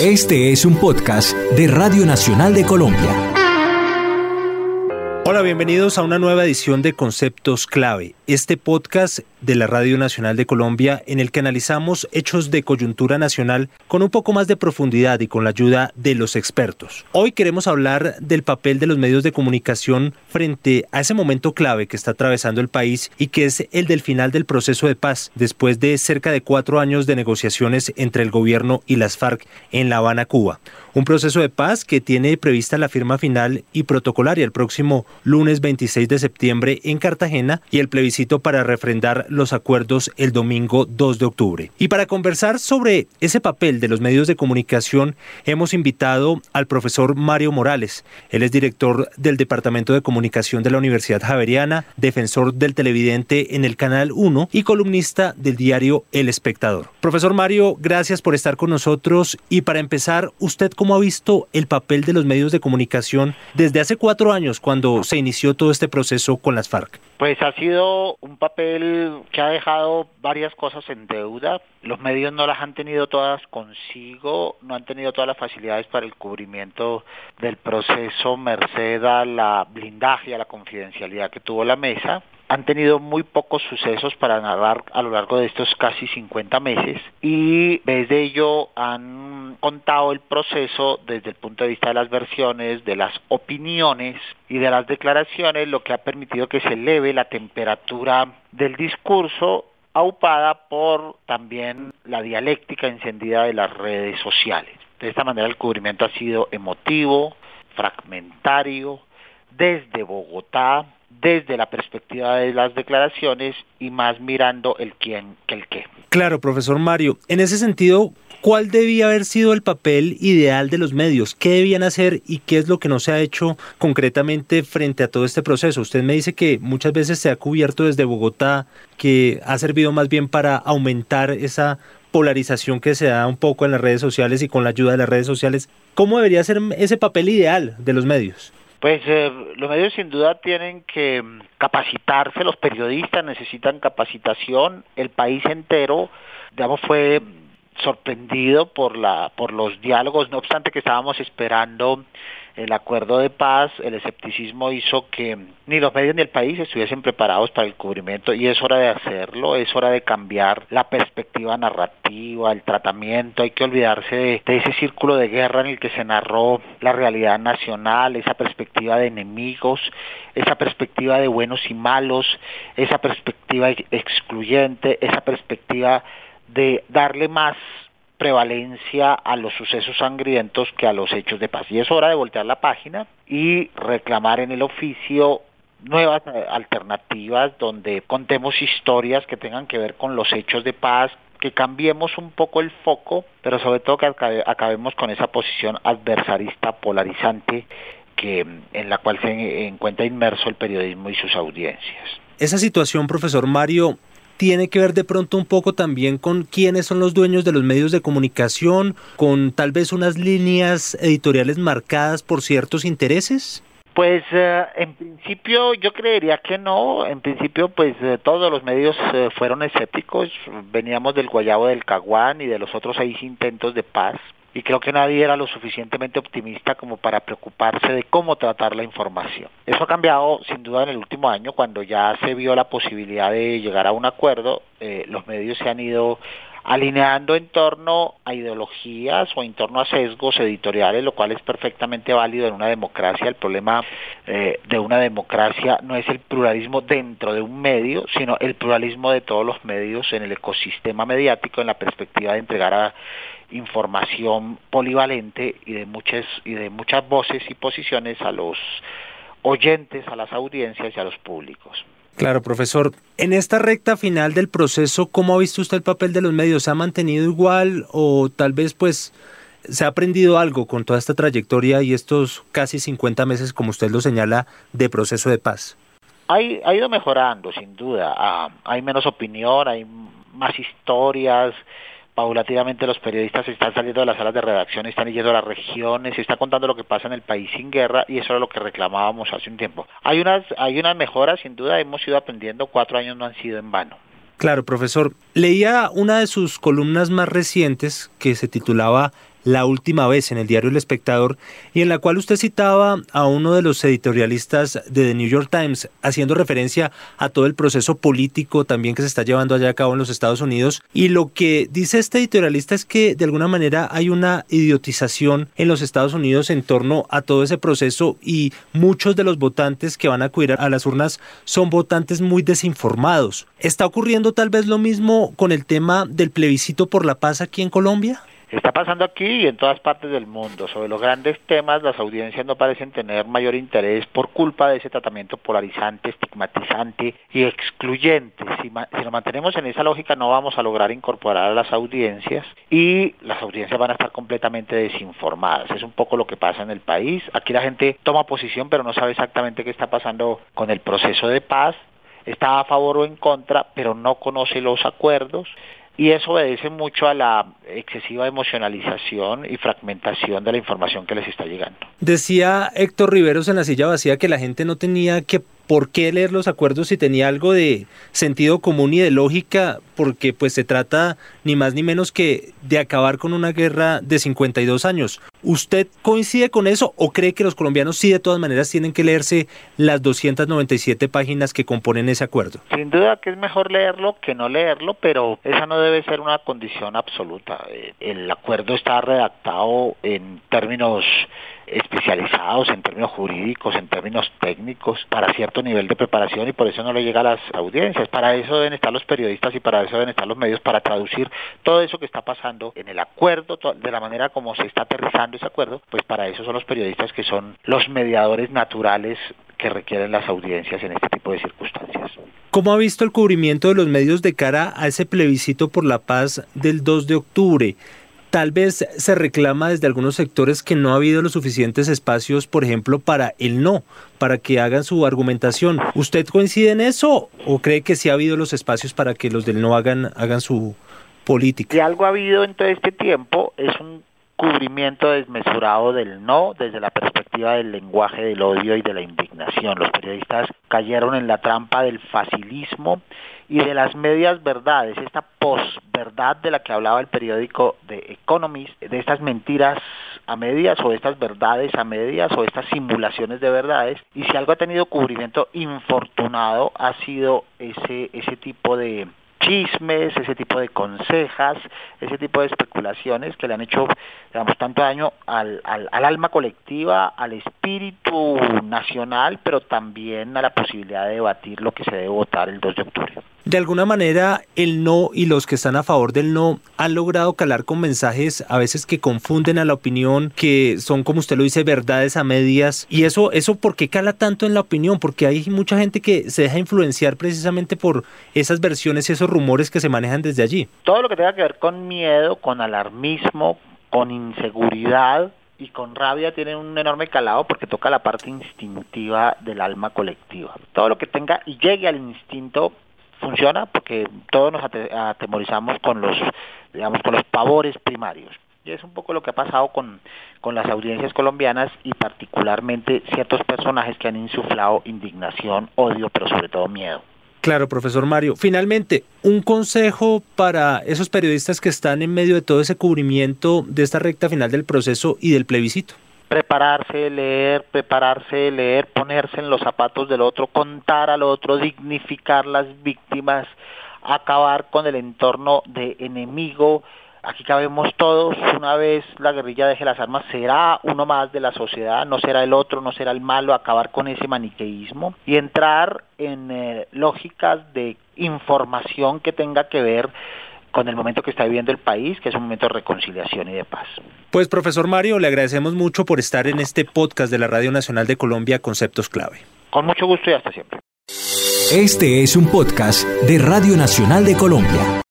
Este es un podcast de Radio Nacional de Colombia. Hola, bienvenidos a una nueva edición de Conceptos Clave, este podcast de la Radio Nacional de Colombia en el que analizamos hechos de coyuntura nacional con un poco más de profundidad y con la ayuda de los expertos. Hoy queremos hablar del papel de los medios de comunicación frente a ese momento clave que está atravesando el país y que es el del final del proceso de paz después de cerca de cuatro años de negociaciones entre el gobierno y las FARC en La Habana, Cuba. Un proceso de paz que tiene prevista la firma final y protocolaria el próximo lunes 26 de septiembre en Cartagena y el plebiscito para refrendar los acuerdos el domingo 2 de octubre. Y para conversar sobre ese papel de los medios de comunicación, hemos invitado al profesor Mario Morales. Él es director del Departamento de Comunicación de la Universidad Javeriana, defensor del televidente en el Canal 1 y columnista del diario El Espectador. Profesor Mario, gracias por estar con nosotros y para empezar, ¿usted cómo ha visto el papel de los medios de comunicación desde hace cuatro años cuando se inició todo este proceso con las FARC? Pues ha sido un papel que ha dejado varias cosas en deuda. Los medios no las han tenido todas consigo, no han tenido todas las facilidades para el cubrimiento del proceso merced a la blindaje a la confidencialidad que tuvo la mesa han tenido muy pocos sucesos para narrar a lo largo de estos casi 50 meses y desde ello han contado el proceso desde el punto de vista de las versiones, de las opiniones y de las declaraciones, lo que ha permitido que se eleve la temperatura del discurso aupada por también la dialéctica encendida de las redes sociales. De esta manera el cubrimiento ha sido emotivo, fragmentario, desde Bogotá, desde la perspectiva de las declaraciones y más mirando el quién que el qué. Claro, profesor Mario. En ese sentido, ¿cuál debía haber sido el papel ideal de los medios? ¿Qué debían hacer y qué es lo que no se ha hecho concretamente frente a todo este proceso? Usted me dice que muchas veces se ha cubierto desde Bogotá, que ha servido más bien para aumentar esa polarización que se da un poco en las redes sociales y con la ayuda de las redes sociales. ¿Cómo debería ser ese papel ideal de los medios? Pues eh, los medios sin duda tienen que mm, capacitarse, los periodistas necesitan capacitación, el país entero, digamos, fue sorprendido por la por los diálogos, no obstante que estábamos esperando el acuerdo de paz, el escepticismo hizo que ni los medios ni el país estuviesen preparados para el cubrimiento y es hora de hacerlo, es hora de cambiar la perspectiva narrativa, el tratamiento, hay que olvidarse de, de ese círculo de guerra en el que se narró la realidad nacional, esa perspectiva de enemigos, esa perspectiva de buenos y malos, esa perspectiva excluyente, esa perspectiva de darle más prevalencia a los sucesos sangrientos que a los hechos de paz. Y es hora de voltear la página y reclamar en el oficio nuevas alternativas donde contemos historias que tengan que ver con los hechos de paz, que cambiemos un poco el foco, pero sobre todo que acabemos con esa posición adversarista polarizante que en la cual se encuentra inmerso el periodismo y sus audiencias. Esa situación, profesor Mario, tiene que ver de pronto un poco también con quiénes son los dueños de los medios de comunicación, con tal vez unas líneas editoriales marcadas por ciertos intereses? Pues eh, en principio yo creería que no, en principio pues eh, todos los medios eh, fueron escépticos, veníamos del Guayabo del Caguán y de los otros seis intentos de paz, y creo que nadie era lo suficientemente optimista como para preocuparse de cómo tratar la información. Eso ha cambiado sin duda en el último año, cuando ya se vio la posibilidad de llegar a un acuerdo, eh, los medios se han ido alineando en torno a ideologías o en torno a sesgos editoriales, lo cual es perfectamente válido en una democracia. El problema eh, de una democracia no es el pluralismo dentro de un medio, sino el pluralismo de todos los medios en el ecosistema mediático en la perspectiva de entregar información polivalente y de muchas y de muchas voces y posiciones a los oyentes, a las audiencias y a los públicos. Claro, profesor. En esta recta final del proceso, ¿cómo ha visto usted el papel de los medios? ¿Se ha mantenido igual o tal vez pues se ha aprendido algo con toda esta trayectoria y estos casi 50 meses, como usted lo señala, de proceso de paz? Hay, ha ido mejorando, sin duda. Ah, hay menos opinión, hay más historias, paulatinamente los periodistas están saliendo de las salas de redacción, están yendo a las regiones, se está contando lo que pasa en el país sin guerra y eso era lo que reclamábamos hace un tiempo. Hay unas, hay unas mejoras, sin duda hemos ido aprendiendo, cuatro años no han sido en vano. Claro, profesor. Leía una de sus columnas más recientes que se titulaba La última vez en el diario El Espectador y en la cual usted citaba a uno de los editorialistas de The New York Times haciendo referencia a todo el proceso político también que se está llevando allá a cabo en los Estados Unidos y lo que dice este editorialista es que de alguna manera hay una idiotización en los Estados Unidos en torno a todo ese proceso y muchos de los votantes que van a acudir a las urnas son votantes muy desinformados. ¿Está ocurriendo tal vez lo mismo con el tema del plebiscito por la paz aquí en Colombia? Está pasando aquí y en todas partes del mundo. Sobre los grandes temas, las audiencias no parecen tener mayor interés por culpa de ese tratamiento polarizante, estigmatizante y excluyente. Si, si nos mantenemos en esa lógica, no vamos a lograr incorporar a las audiencias y las audiencias van a estar completamente desinformadas. Es un poco lo que pasa en el país. Aquí la gente toma posición, pero no sabe exactamente qué está pasando con el proceso de paz está a favor o en contra, pero no conoce los acuerdos y eso obedece mucho a la excesiva emocionalización y fragmentación de la información que les está llegando. Decía Héctor Riveros en la silla vacía que la gente no tenía que por qué leer los acuerdos si tenía algo de sentido común y de lógica, porque pues se trata ni más ni menos que de acabar con una guerra de 52 años. ¿Usted coincide con eso o cree que los colombianos sí de todas maneras tienen que leerse las 297 páginas que componen ese acuerdo? Sin duda que es mejor leerlo que no leerlo, pero esa no debe ser una condición absoluta. Eh, el acuerdo está redactado en términos especializados en términos jurídicos, en términos técnicos, para cierto nivel de preparación y por eso no le llega a las audiencias. Para eso deben estar los periodistas y para eso deben estar los medios para traducir todo eso que está pasando en el acuerdo, de la manera como se está aterrizando ese acuerdo, pues para eso son los periodistas que son los mediadores naturales que requieren las audiencias en este tipo de circunstancias. ¿Cómo ha visto el cubrimiento de los medios de cara a ese plebiscito por la paz del 2 de octubre? Tal vez se reclama desde algunos sectores que no ha habido los suficientes espacios, por ejemplo, para el no, para que hagan su argumentación. ¿Usted coincide en eso o cree que sí ha habido los espacios para que los del no hagan, hagan su política? Si algo ha habido en todo este tiempo es un cubrimiento desmesurado del no desde la perspectiva del lenguaje del odio y de la indignación. Los periodistas cayeron en la trampa del facilismo y de las medias verdades, esta posverdad de la que hablaba el periódico de Economist, de estas mentiras a medias o estas verdades a medias o estas simulaciones de verdades. Y si algo ha tenido cubrimiento infortunado ha sido ese, ese tipo de chismes, ese tipo de consejas, ese tipo de especulaciones que le han hecho, digamos, tanto daño al, al, al, alma colectiva, al espíritu nacional, pero también a la posibilidad de debatir lo que se debe votar el 2 de octubre. De alguna manera, el no y los que están a favor del no han logrado calar con mensajes a veces que confunden a la opinión, que son, como usted lo dice, verdades a medias. Y eso, eso ¿por qué cala tanto en la opinión? Porque hay mucha gente que se deja influenciar precisamente por esas versiones y esos rumores que se manejan desde allí. Todo lo que tenga que ver con miedo, con alarmismo, con inseguridad, y con rabia tiene un enorme calado porque toca la parte instintiva del alma colectiva. Todo lo que tenga y llegue al instinto funciona porque todos nos atemorizamos con los, digamos, con los pavores primarios. Y es un poco lo que ha pasado con, con las audiencias colombianas y particularmente ciertos personajes que han insuflado indignación, odio, pero sobre todo miedo. Claro, profesor Mario. Finalmente, un consejo para esos periodistas que están en medio de todo ese cubrimiento de esta recta final del proceso y del plebiscito prepararse, leer, prepararse, leer, ponerse en los zapatos del otro, contar al otro, dignificar las víctimas, acabar con el entorno de enemigo. Aquí cabemos todos, una vez la guerrilla deje las armas, será uno más de la sociedad, no será el otro, no será el malo, acabar con ese maniqueísmo y entrar en eh, lógicas de información que tenga que ver con el momento que está viviendo el país, que es un momento de reconciliación y de paz. Pues profesor Mario, le agradecemos mucho por estar en este podcast de la Radio Nacional de Colombia, Conceptos Clave. Con mucho gusto y hasta siempre. Este es un podcast de Radio Nacional de Colombia.